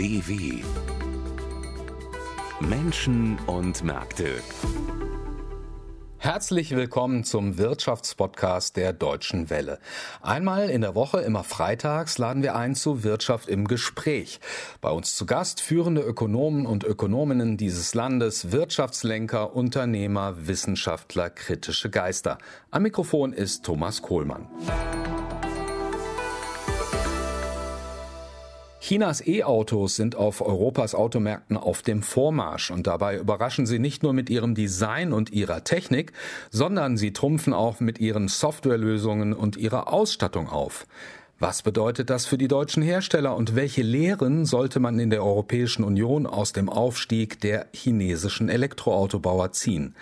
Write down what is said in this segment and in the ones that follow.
DW Menschen und Märkte. Herzlich willkommen zum Wirtschaftspodcast der Deutschen Welle. Einmal in der Woche, immer freitags, laden wir ein zu Wirtschaft im Gespräch. Bei uns zu Gast führende Ökonomen und Ökonominnen dieses Landes, Wirtschaftslenker, Unternehmer, Wissenschaftler, kritische Geister. Am Mikrofon ist Thomas Kohlmann. Chinas E-Autos sind auf Europas Automärkten auf dem Vormarsch und dabei überraschen sie nicht nur mit ihrem Design und ihrer Technik, sondern sie trumpfen auch mit ihren Softwarelösungen und ihrer Ausstattung auf. Was bedeutet das für die deutschen Hersteller und welche Lehren sollte man in der Europäischen Union aus dem Aufstieg der chinesischen Elektroautobauer ziehen?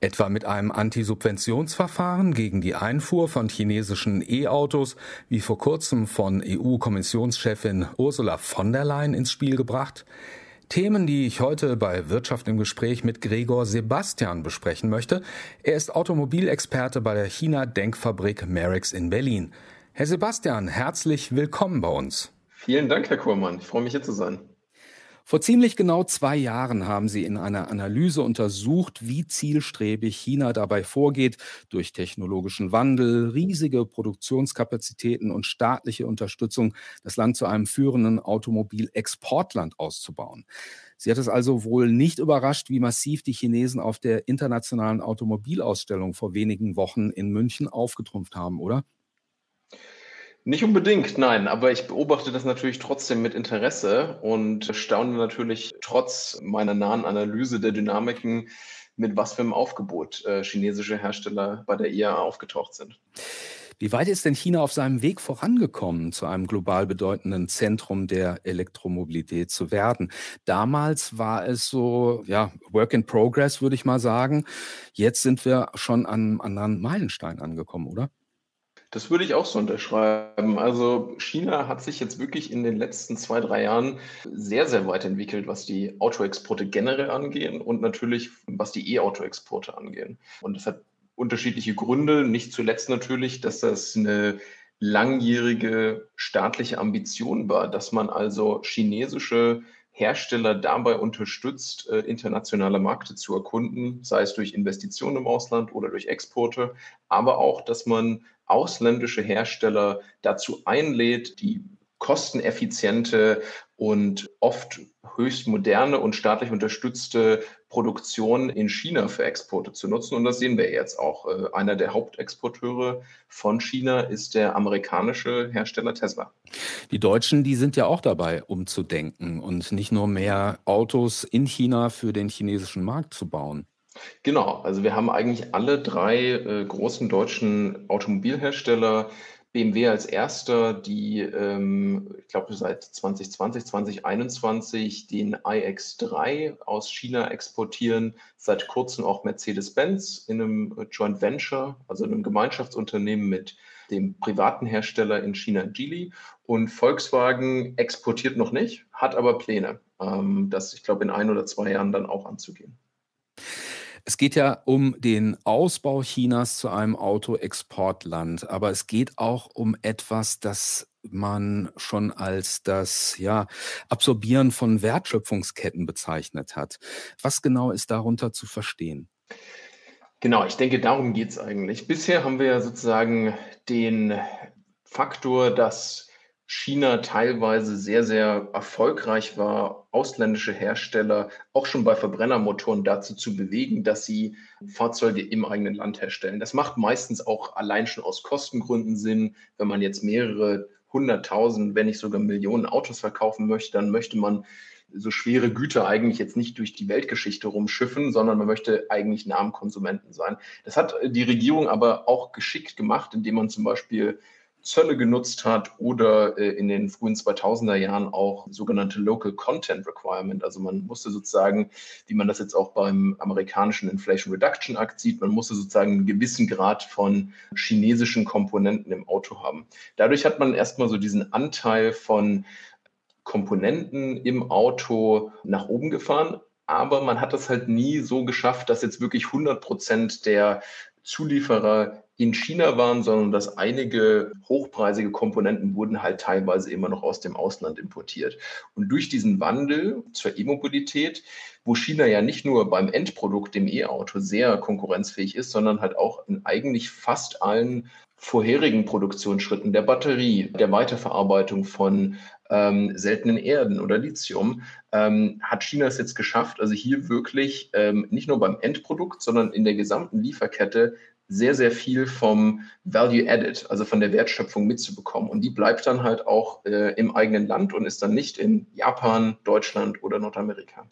Etwa mit einem Antisubventionsverfahren gegen die Einfuhr von chinesischen E-Autos, wie vor kurzem von EU-Kommissionschefin Ursula von der Leyen ins Spiel gebracht? Themen, die ich heute bei Wirtschaft im Gespräch mit Gregor Sebastian besprechen möchte. Er ist Automobilexperte bei der China-Denkfabrik Merix in Berlin. Herr Sebastian, herzlich willkommen bei uns. Vielen Dank, Herr Kurmann. Ich freue mich hier zu sein. Vor ziemlich genau zwei Jahren haben Sie in einer Analyse untersucht, wie zielstrebig China dabei vorgeht, durch technologischen Wandel, riesige Produktionskapazitäten und staatliche Unterstützung das Land zu einem führenden Automobilexportland auszubauen. Sie hat es also wohl nicht überrascht, wie massiv die Chinesen auf der internationalen Automobilausstellung vor wenigen Wochen in München aufgetrumpft haben, oder? Nicht unbedingt, nein, aber ich beobachte das natürlich trotzdem mit Interesse und staune natürlich trotz meiner nahen Analyse der Dynamiken, mit was für einem Aufgebot äh, chinesische Hersteller bei der IAA aufgetaucht sind. Wie weit ist denn China auf seinem Weg vorangekommen, zu einem global bedeutenden Zentrum der Elektromobilität zu werden? Damals war es so, ja, Work in Progress, würde ich mal sagen. Jetzt sind wir schon an einem anderen Meilenstein angekommen, oder? Das würde ich auch so unterschreiben. Also China hat sich jetzt wirklich in den letzten zwei, drei Jahren sehr, sehr weit entwickelt, was die Autoexporte generell angehen und natürlich was die E-Auto-Exporte angehen. Und das hat unterschiedliche Gründe. Nicht zuletzt natürlich, dass das eine langjährige staatliche Ambition war, dass man also chinesische Hersteller dabei unterstützt, äh, internationale Märkte zu erkunden, sei es durch Investitionen im Ausland oder durch Exporte, aber auch, dass man ausländische Hersteller dazu einlädt, die kosteneffiziente und oft höchst moderne und staatlich unterstützte Produktion in China für Exporte zu nutzen. Und das sehen wir jetzt auch. Äh, einer der Hauptexporteure von China ist der amerikanische Hersteller Tesla. Die Deutschen, die sind ja auch dabei, umzudenken und nicht nur mehr Autos in China für den chinesischen Markt zu bauen. Genau, also wir haben eigentlich alle drei äh, großen deutschen Automobilhersteller, BMW als erster, die, ähm, ich glaube, seit 2020, 2021 den iX3 aus China exportieren, seit kurzem auch Mercedes-Benz in einem Joint Venture, also einem Gemeinschaftsunternehmen mit dem privaten Hersteller in China, Geely. Und Volkswagen exportiert noch nicht, hat aber Pläne, ähm, das, ich glaube, in ein oder zwei Jahren dann auch anzugehen. Es geht ja um den Ausbau Chinas zu einem Autoexportland, aber es geht auch um etwas, das man schon als das ja, Absorbieren von Wertschöpfungsketten bezeichnet hat. Was genau ist darunter zu verstehen? Genau, ich denke, darum geht es eigentlich. Bisher haben wir ja sozusagen den Faktor, dass China teilweise sehr, sehr erfolgreich war, ausländische Hersteller auch schon bei Verbrennermotoren dazu zu bewegen, dass sie Fahrzeuge im eigenen Land herstellen. Das macht meistens auch allein schon aus Kostengründen Sinn. Wenn man jetzt mehrere hunderttausend, wenn nicht sogar Millionen Autos verkaufen möchte, dann möchte man so schwere Güter eigentlich jetzt nicht durch die Weltgeschichte rumschiffen, sondern man möchte eigentlich nah am Konsumenten sein. Das hat die Regierung aber auch geschickt gemacht, indem man zum Beispiel Zölle genutzt hat oder äh, in den frühen 2000er Jahren auch sogenannte Local Content Requirement. Also man musste sozusagen, wie man das jetzt auch beim amerikanischen Inflation Reduction Act sieht, man musste sozusagen einen gewissen Grad von chinesischen Komponenten im Auto haben. Dadurch hat man erstmal so diesen Anteil von Komponenten im Auto nach oben gefahren. Aber man hat es halt nie so geschafft, dass jetzt wirklich 100 Prozent der Zulieferer in China waren, sondern dass einige hochpreisige Komponenten wurden halt teilweise immer noch aus dem Ausland importiert. Und durch diesen Wandel zur E-Mobilität, wo China ja nicht nur beim Endprodukt, dem E-Auto, sehr konkurrenzfähig ist, sondern halt auch in eigentlich fast allen vorherigen Produktionsschritten der Batterie, der Weiterverarbeitung von ähm, seltenen Erden oder Lithium, ähm, hat China es jetzt geschafft, also hier wirklich ähm, nicht nur beim Endprodukt, sondern in der gesamten Lieferkette sehr, sehr viel vom Value Added, also von der Wertschöpfung mitzubekommen. Und die bleibt dann halt auch äh, im eigenen Land und ist dann nicht in Japan, Deutschland oder Nordamerika.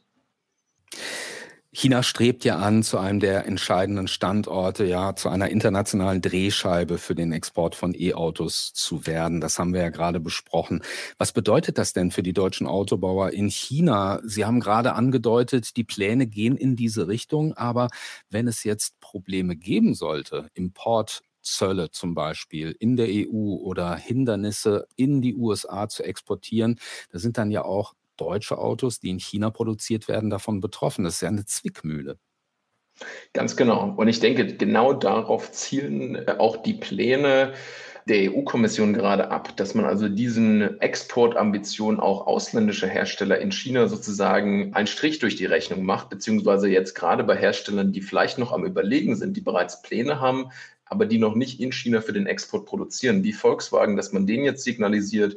China strebt ja an, zu einem der entscheidenden Standorte, ja, zu einer internationalen Drehscheibe für den Export von E-Autos zu werden. Das haben wir ja gerade besprochen. Was bedeutet das denn für die deutschen Autobauer in China? Sie haben gerade angedeutet, die Pläne gehen in diese Richtung, aber wenn es jetzt Probleme geben sollte, Import Zölle zum Beispiel in der EU oder Hindernisse in die USA zu exportieren, da sind dann ja auch deutsche Autos, die in China produziert werden, davon betroffen. Das ist ja eine Zwickmühle. Ganz genau. Und ich denke, genau darauf zielen äh, auch die Pläne der EU-Kommission gerade ab, dass man also diesen Exportambitionen auch ausländischer Hersteller in China sozusagen einen Strich durch die Rechnung macht, beziehungsweise jetzt gerade bei Herstellern, die vielleicht noch am Überlegen sind, die bereits Pläne haben, aber die noch nicht in China für den Export produzieren, wie Volkswagen, dass man denen jetzt signalisiert,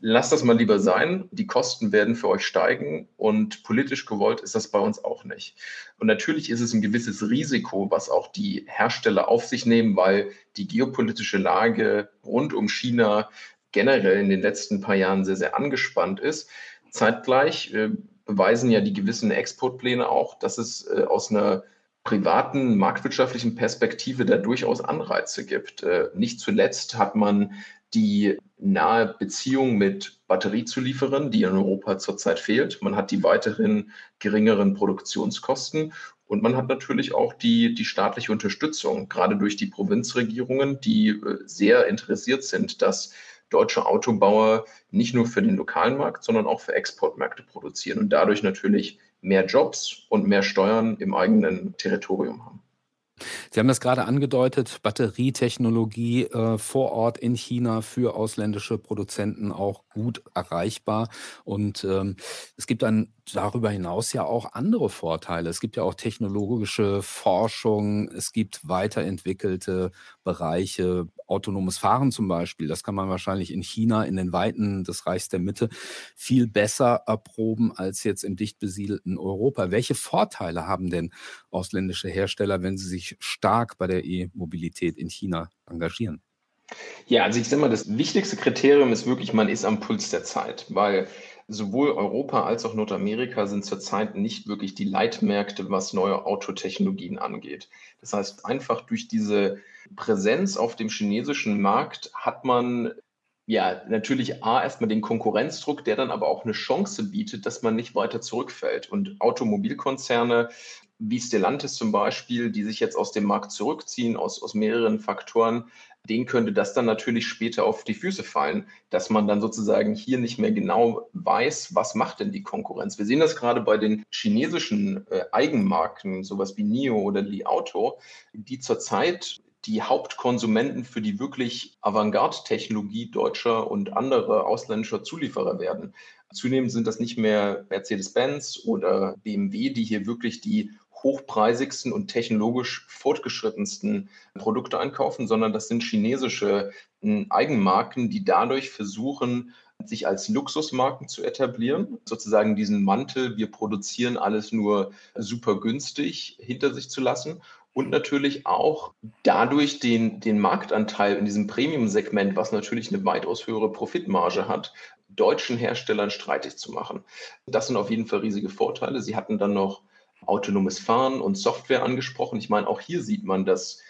lasst das mal lieber sein. Die Kosten werden für euch steigen und politisch gewollt ist das bei uns auch nicht. Und natürlich ist es ein gewisses Risiko, was auch die Hersteller auf sich nehmen, weil die geopolitische Lage rund um China generell in den letzten paar Jahren sehr, sehr angespannt ist. Zeitgleich äh, beweisen ja die gewissen Exportpläne auch, dass es äh, aus einer privaten marktwirtschaftlichen Perspektive da durchaus Anreize gibt. Äh, nicht zuletzt hat man die nahe Beziehung mit Batteriezulieferern, die in Europa zurzeit fehlt. Man hat die weiteren geringeren Produktionskosten und man hat natürlich auch die, die staatliche Unterstützung, gerade durch die Provinzregierungen, die äh, sehr interessiert sind, dass deutsche Autobauer nicht nur für den lokalen Markt, sondern auch für Exportmärkte produzieren und dadurch natürlich mehr Jobs und mehr Steuern im eigenen Territorium haben. Sie haben das gerade angedeutet, Batterietechnologie äh, vor Ort in China für ausländische Produzenten auch gut erreichbar. Und ähm, es gibt dann darüber hinaus ja auch andere Vorteile. Es gibt ja auch technologische Forschung, es gibt weiterentwickelte Bereiche, autonomes Fahren zum Beispiel. Das kann man wahrscheinlich in China, in den Weiten des Reichs der Mitte, viel besser erproben als jetzt im dicht besiedelten Europa. Welche Vorteile haben denn ausländische Hersteller, wenn sie sich stark bei der E-Mobilität in China engagieren? Ja, also ich sage mal, das wichtigste Kriterium ist wirklich, man ist am Puls der Zeit, weil sowohl Europa als auch Nordamerika sind zurzeit nicht wirklich die Leitmärkte, was neue Autotechnologien angeht. Das heißt, einfach durch diese Präsenz auf dem chinesischen Markt hat man ja natürlich A, erstmal den Konkurrenzdruck, der dann aber auch eine Chance bietet, dass man nicht weiter zurückfällt. Und Automobilkonzerne wie Stellantis zum Beispiel, die sich jetzt aus dem Markt zurückziehen, aus, aus mehreren Faktoren, denen könnte das dann natürlich später auf die Füße fallen, dass man dann sozusagen hier nicht mehr genau weiß, was macht denn die Konkurrenz. Wir sehen das gerade bei den chinesischen äh, Eigenmarken, sowas wie NIO oder Li Auto, die zurzeit die Hauptkonsumenten für die wirklich Avantgarde-Technologie deutscher und anderer ausländischer Zulieferer werden. Zunehmend sind das nicht mehr Mercedes-Benz oder BMW, die hier wirklich die hochpreisigsten und technologisch fortgeschrittensten Produkte einkaufen, sondern das sind chinesische hm, Eigenmarken, die dadurch versuchen, sich als Luxusmarken zu etablieren, sozusagen diesen Mantel, wir produzieren alles nur super günstig, hinter sich zu lassen und natürlich auch dadurch den, den Marktanteil in diesem Premium-Segment, was natürlich eine weitaus höhere Profitmarge hat, deutschen Herstellern streitig zu machen. Das sind auf jeden Fall riesige Vorteile. Sie hatten dann noch autonomes Fahren und Software angesprochen. Ich meine, auch hier sieht man, dass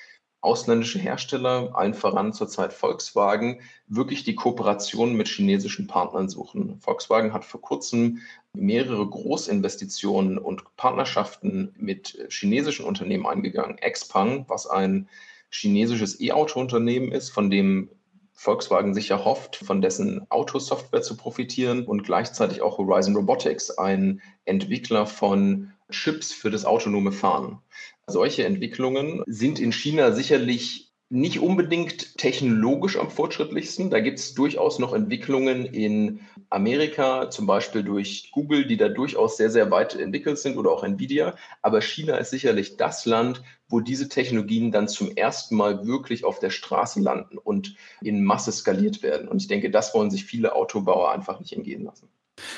ausländische Hersteller, allen voran zurzeit Volkswagen, wirklich die Kooperation mit chinesischen Partnern suchen. Volkswagen hat vor kurzem mehrere Großinvestitionen und Partnerschaften mit chinesischen Unternehmen eingegangen. Xpeng, was ein chinesisches E-Auto-Unternehmen ist, von dem Volkswagen sich erhofft, von dessen Autosoftware zu profitieren und gleichzeitig auch Horizon Robotics, ein Entwickler von Chips für das autonome Fahren. Solche Entwicklungen sind in China sicherlich nicht unbedingt technologisch am fortschrittlichsten. Da gibt es durchaus noch Entwicklungen in Amerika, zum Beispiel durch Google, die da durchaus sehr, sehr weit entwickelt sind oder auch Nvidia. Aber China ist sicherlich das Land, wo diese Technologien dann zum ersten Mal wirklich auf der Straße landen und in Masse skaliert werden. Und ich denke, das wollen sich viele Autobauer einfach nicht entgehen lassen.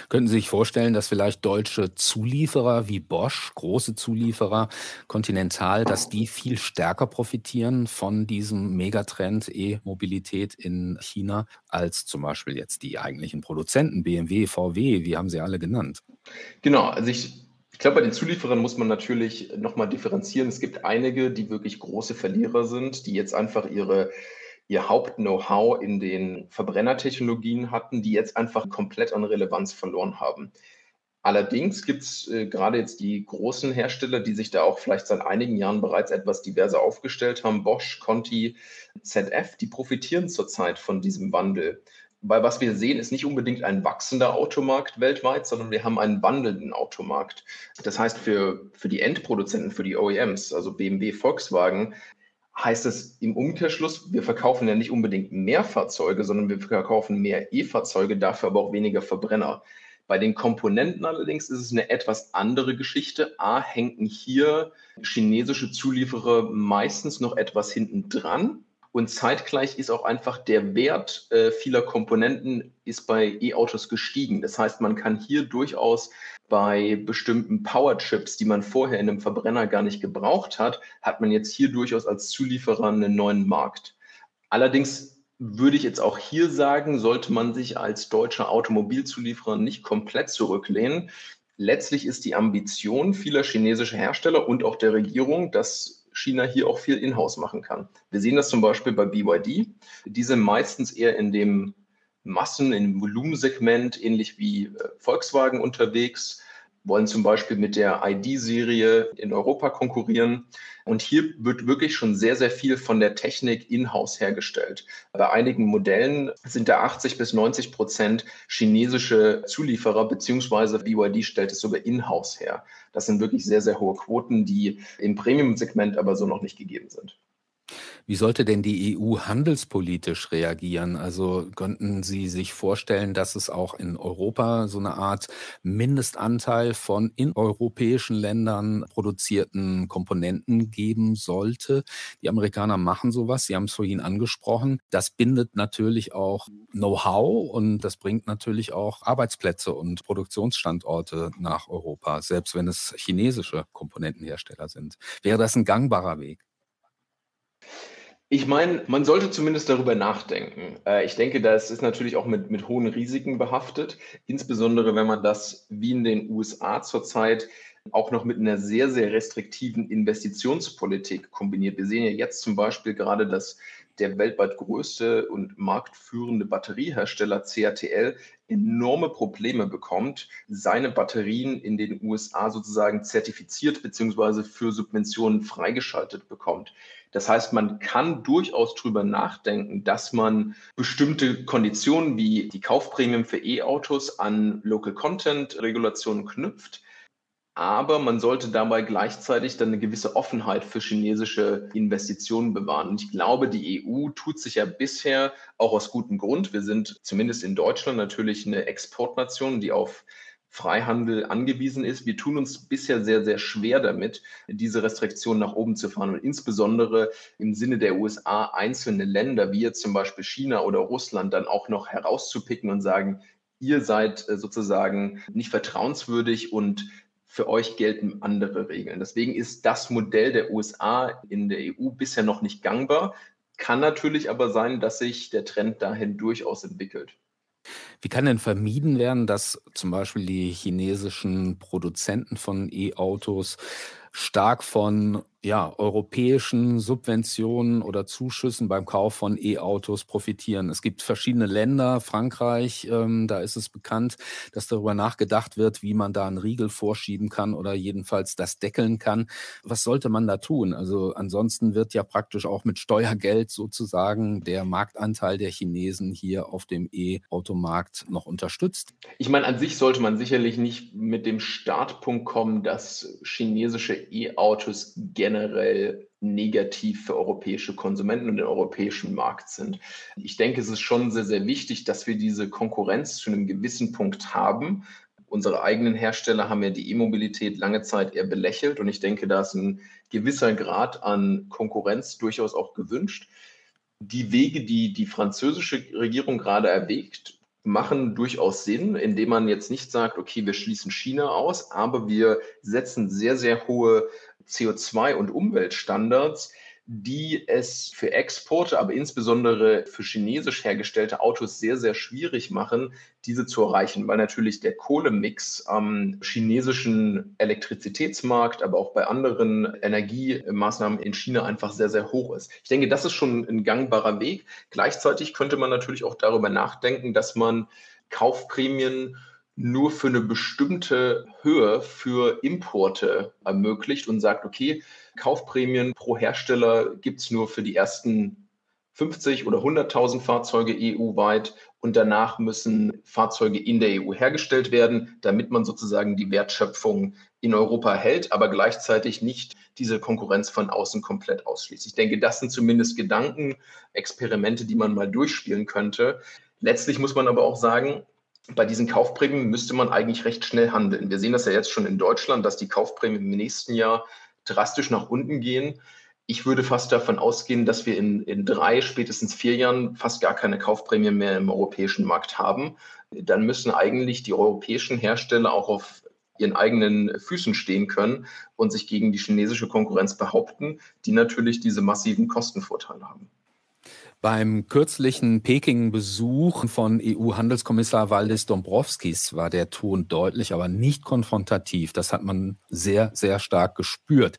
Könnten Sie sich vorstellen, dass vielleicht deutsche Zulieferer wie Bosch, große Zulieferer, Continental, dass die viel stärker profitieren von diesem Megatrend E-Mobilität in China als zum Beispiel jetzt die eigentlichen Produzenten, BMW, VW, wie haben Sie alle genannt? Genau, also ich ich glaube, bei den Zulieferern muss man natürlich nochmal differenzieren. Es gibt einige, die wirklich große Verlierer sind, die jetzt einfach ihre ihr Haupt-Know-how in den Verbrennertechnologien hatten, die jetzt einfach komplett an Relevanz verloren haben. Allerdings gibt es äh, gerade jetzt die großen Hersteller, die sich da auch vielleicht seit einigen Jahren bereits etwas diverser aufgestellt haben, Bosch, Conti, ZF, die profitieren zurzeit von diesem Wandel. Weil was wir sehen, ist nicht unbedingt ein wachsender Automarkt weltweit, sondern wir haben einen wandelnden Automarkt. Das heißt, für, für die Endproduzenten, für die OEMs, also BMW, Volkswagen, heißt es im Umkehrschluss, wir verkaufen ja nicht unbedingt mehr Fahrzeuge, sondern wir verkaufen mehr E-Fahrzeuge, dafür aber auch weniger Verbrenner. Bei den Komponenten allerdings ist es eine etwas andere Geschichte. A, hängen hier chinesische Zulieferer meistens noch etwas hinten dran. Und zeitgleich ist auch einfach der Wert äh, vieler Komponenten ist bei E-Autos gestiegen. Das heißt, man kann hier durchaus bei bestimmten Powerchips, die man vorher in einem Verbrenner gar nicht gebraucht hat, hat man jetzt hier durchaus als Zulieferer einen neuen Markt. Allerdings würde ich jetzt auch hier sagen, sollte man sich als deutscher Automobilzulieferer nicht komplett zurücklehnen. Letztlich ist die Ambition vieler chinesischer Hersteller und auch der Regierung, dass China hier auch viel in-house machen kann. Wir sehen das zum Beispiel bei BYD. Die sind meistens eher in dem Massen-, im Volumensegment, ähnlich wie äh, Volkswagen unterwegs, wollen zum Beispiel mit der ID-Serie in Europa konkurrieren. Und hier wird wirklich schon sehr, sehr viel von der Technik in-house hergestellt. Bei einigen Modellen sind da 80 bis 90 Prozent chinesische Zulieferer, beziehungsweise BYD stellt es sogar in-house her. Das sind wirklich sehr, sehr hohe Quoten, die im Premium-Segment aber so noch nicht gegeben sind. Wie sollte denn die EU handelspolitisch reagieren? Also könnten Sie sich vorstellen, dass es auch in Europa so eine Art Mindestanteil von in europäischen Ländern produzierten Komponenten geben sollte? Die Amerikaner machen sowas, Sie haben es vorhin angesprochen. Das bindet natürlich auch Know-how und das bringt natürlich auch Arbeitsplätze und Produktionsstandorte nach Europa, selbst wenn es chinesische Komponentenhersteller sind. Wäre das ein gangbarer Weg? Ich meine, man sollte zumindest darüber nachdenken. Äh, ich denke, das ist natürlich auch mit, mit hohen Risiken behaftet, insbesondere wenn man das wie in den USA zurzeit auch noch mit einer sehr, sehr restriktiven Investitionspolitik kombiniert. Wir sehen ja jetzt zum Beispiel gerade, dass der weltweit größte und marktführende Batteriehersteller CATL enorme Probleme bekommt, seine Batterien in den USA sozusagen zertifiziert bzw. für Subventionen freigeschaltet bekommt. Das heißt, man kann durchaus darüber nachdenken, dass man bestimmte Konditionen wie die Kaufprämien für E-Autos an Local Content Regulationen knüpft. Aber man sollte dabei gleichzeitig dann eine gewisse Offenheit für chinesische Investitionen bewahren. Und ich glaube, die EU tut sich ja bisher auch aus gutem Grund. Wir sind zumindest in Deutschland natürlich eine Exportnation, die auf Freihandel angewiesen ist. Wir tun uns bisher sehr, sehr schwer damit, diese Restriktionen nach oben zu fahren und insbesondere im Sinne der USA einzelne Länder, wie jetzt zum Beispiel China oder Russland, dann auch noch herauszupicken und sagen, ihr seid äh, sozusagen nicht vertrauenswürdig und für euch gelten andere Regeln. Deswegen ist das Modell der USA in der EU bisher noch nicht gangbar. Kann natürlich aber sein, dass sich der Trend dahin durchaus entwickelt. Wie kann denn vermieden werden, dass zum Beispiel die chinesischen Produzenten von E-Autos stark von ja, europäischen Subventionen oder Zuschüssen beim Kauf von E-Autos profitieren. Es gibt verschiedene Länder, Frankreich, ähm, da ist es bekannt, dass darüber nachgedacht wird, wie man da einen Riegel vorschieben kann oder jedenfalls das deckeln kann. Was sollte man da tun? Also ansonsten wird ja praktisch auch mit Steuergeld sozusagen der Marktanteil der Chinesen hier auf dem E-Automarkt noch unterstützt. Ich meine, an sich sollte man sicherlich nicht mit dem Startpunkt kommen, dass chinesische E-Autos generell negativ für europäische Konsumenten und den europäischen Markt sind. Ich denke, es ist schon sehr, sehr wichtig, dass wir diese Konkurrenz zu einem gewissen Punkt haben. Unsere eigenen Hersteller haben ja die E-Mobilität lange Zeit eher belächelt und ich denke, da ist ein gewisser Grad an Konkurrenz durchaus auch gewünscht. Die Wege, die die französische Regierung gerade erwägt, machen durchaus Sinn, indem man jetzt nicht sagt, okay, wir schließen China aus, aber wir setzen sehr, sehr hohe CO2- und Umweltstandards, die es für Exporte, aber insbesondere für chinesisch hergestellte Autos sehr, sehr schwierig machen, diese zu erreichen, weil natürlich der Kohlemix am chinesischen Elektrizitätsmarkt, aber auch bei anderen Energiemaßnahmen in China einfach sehr, sehr hoch ist. Ich denke, das ist schon ein gangbarer Weg. Gleichzeitig könnte man natürlich auch darüber nachdenken, dass man Kaufprämien nur für eine bestimmte Höhe für Importe ermöglicht und sagt, okay, Kaufprämien pro Hersteller gibt es nur für die ersten 50 oder 100.000 Fahrzeuge EU-weit und danach müssen Fahrzeuge in der EU hergestellt werden, damit man sozusagen die Wertschöpfung in Europa hält, aber gleichzeitig nicht diese Konkurrenz von außen komplett ausschließt. Ich denke, das sind zumindest Gedanken, Experimente, die man mal durchspielen könnte. Letztlich muss man aber auch sagen, bei diesen Kaufprämien müsste man eigentlich recht schnell handeln. Wir sehen das ja jetzt schon in Deutschland, dass die Kaufprämien im nächsten Jahr drastisch nach unten gehen. Ich würde fast davon ausgehen, dass wir in, in drei, spätestens vier Jahren fast gar keine Kaufprämien mehr im europäischen Markt haben. Dann müssen eigentlich die europäischen Hersteller auch auf ihren eigenen Füßen stehen können und sich gegen die chinesische Konkurrenz behaupten, die natürlich diese massiven Kostenvorteile haben. Beim kürzlichen Peking-Besuch von EU-Handelskommissar Valdis Dombrovskis war der Ton deutlich, aber nicht konfrontativ. Das hat man sehr, sehr stark gespürt.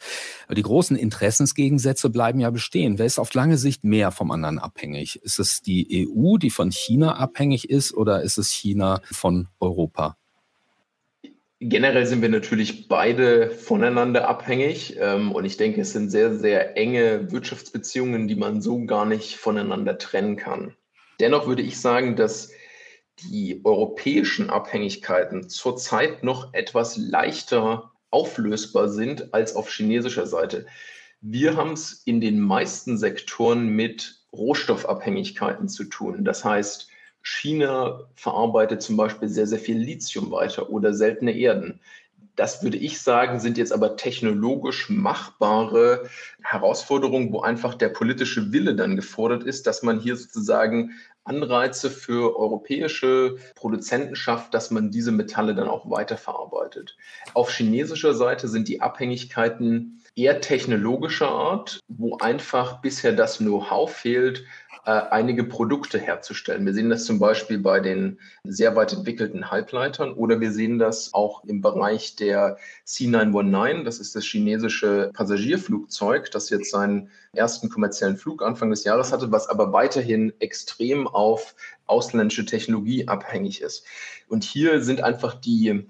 Die großen Interessensgegensätze bleiben ja bestehen. Wer ist auf lange Sicht mehr vom anderen abhängig? Ist es die EU, die von China abhängig ist, oder ist es China von Europa? Generell sind wir natürlich beide voneinander abhängig ähm, und ich denke, es sind sehr, sehr enge Wirtschaftsbeziehungen, die man so gar nicht voneinander trennen kann. Dennoch würde ich sagen, dass die europäischen Abhängigkeiten zurzeit noch etwas leichter auflösbar sind als auf chinesischer Seite. Wir haben es in den meisten Sektoren mit Rohstoffabhängigkeiten zu tun. Das heißt, China verarbeitet zum Beispiel sehr, sehr viel Lithium weiter oder seltene Erden. Das würde ich sagen, sind jetzt aber technologisch machbare Herausforderungen, wo einfach der politische Wille dann gefordert ist, dass man hier sozusagen Anreize für europäische Produzenten schafft, dass man diese Metalle dann auch weiterverarbeitet. Auf chinesischer Seite sind die Abhängigkeiten eher technologischer Art, wo einfach bisher das Know-how fehlt, äh, einige Produkte herzustellen. Wir sehen das zum Beispiel bei den sehr weit entwickelten Halbleitern oder wir sehen das auch im Bereich der C919. Das ist das chinesische Passagierflugzeug, das jetzt seinen ersten kommerziellen Flug Anfang des Jahres hatte, was aber weiterhin extrem auf ausländische Technologie abhängig ist. Und hier sind einfach die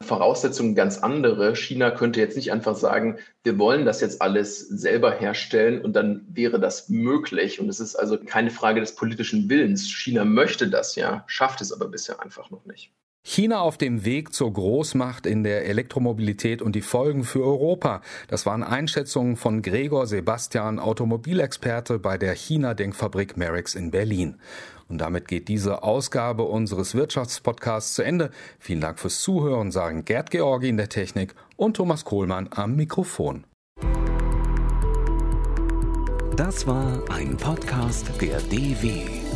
Voraussetzungen ganz andere. China könnte jetzt nicht einfach sagen, wir wollen das jetzt alles selber herstellen und dann wäre das möglich. Und es ist also keine Frage des politischen Willens. China möchte das ja, schafft es aber bisher einfach noch nicht. China auf dem Weg zur Großmacht in der Elektromobilität und die Folgen für Europa. Das waren Einschätzungen von Gregor Sebastian, Automobilexperte bei der China-Denkfabrik Merix in Berlin. Und damit geht diese Ausgabe unseres Wirtschaftspodcasts zu Ende. Vielen Dank fürs Zuhören, sagen Gerd Georgi in der Technik und Thomas Kohlmann am Mikrofon. Das war ein Podcast der DW.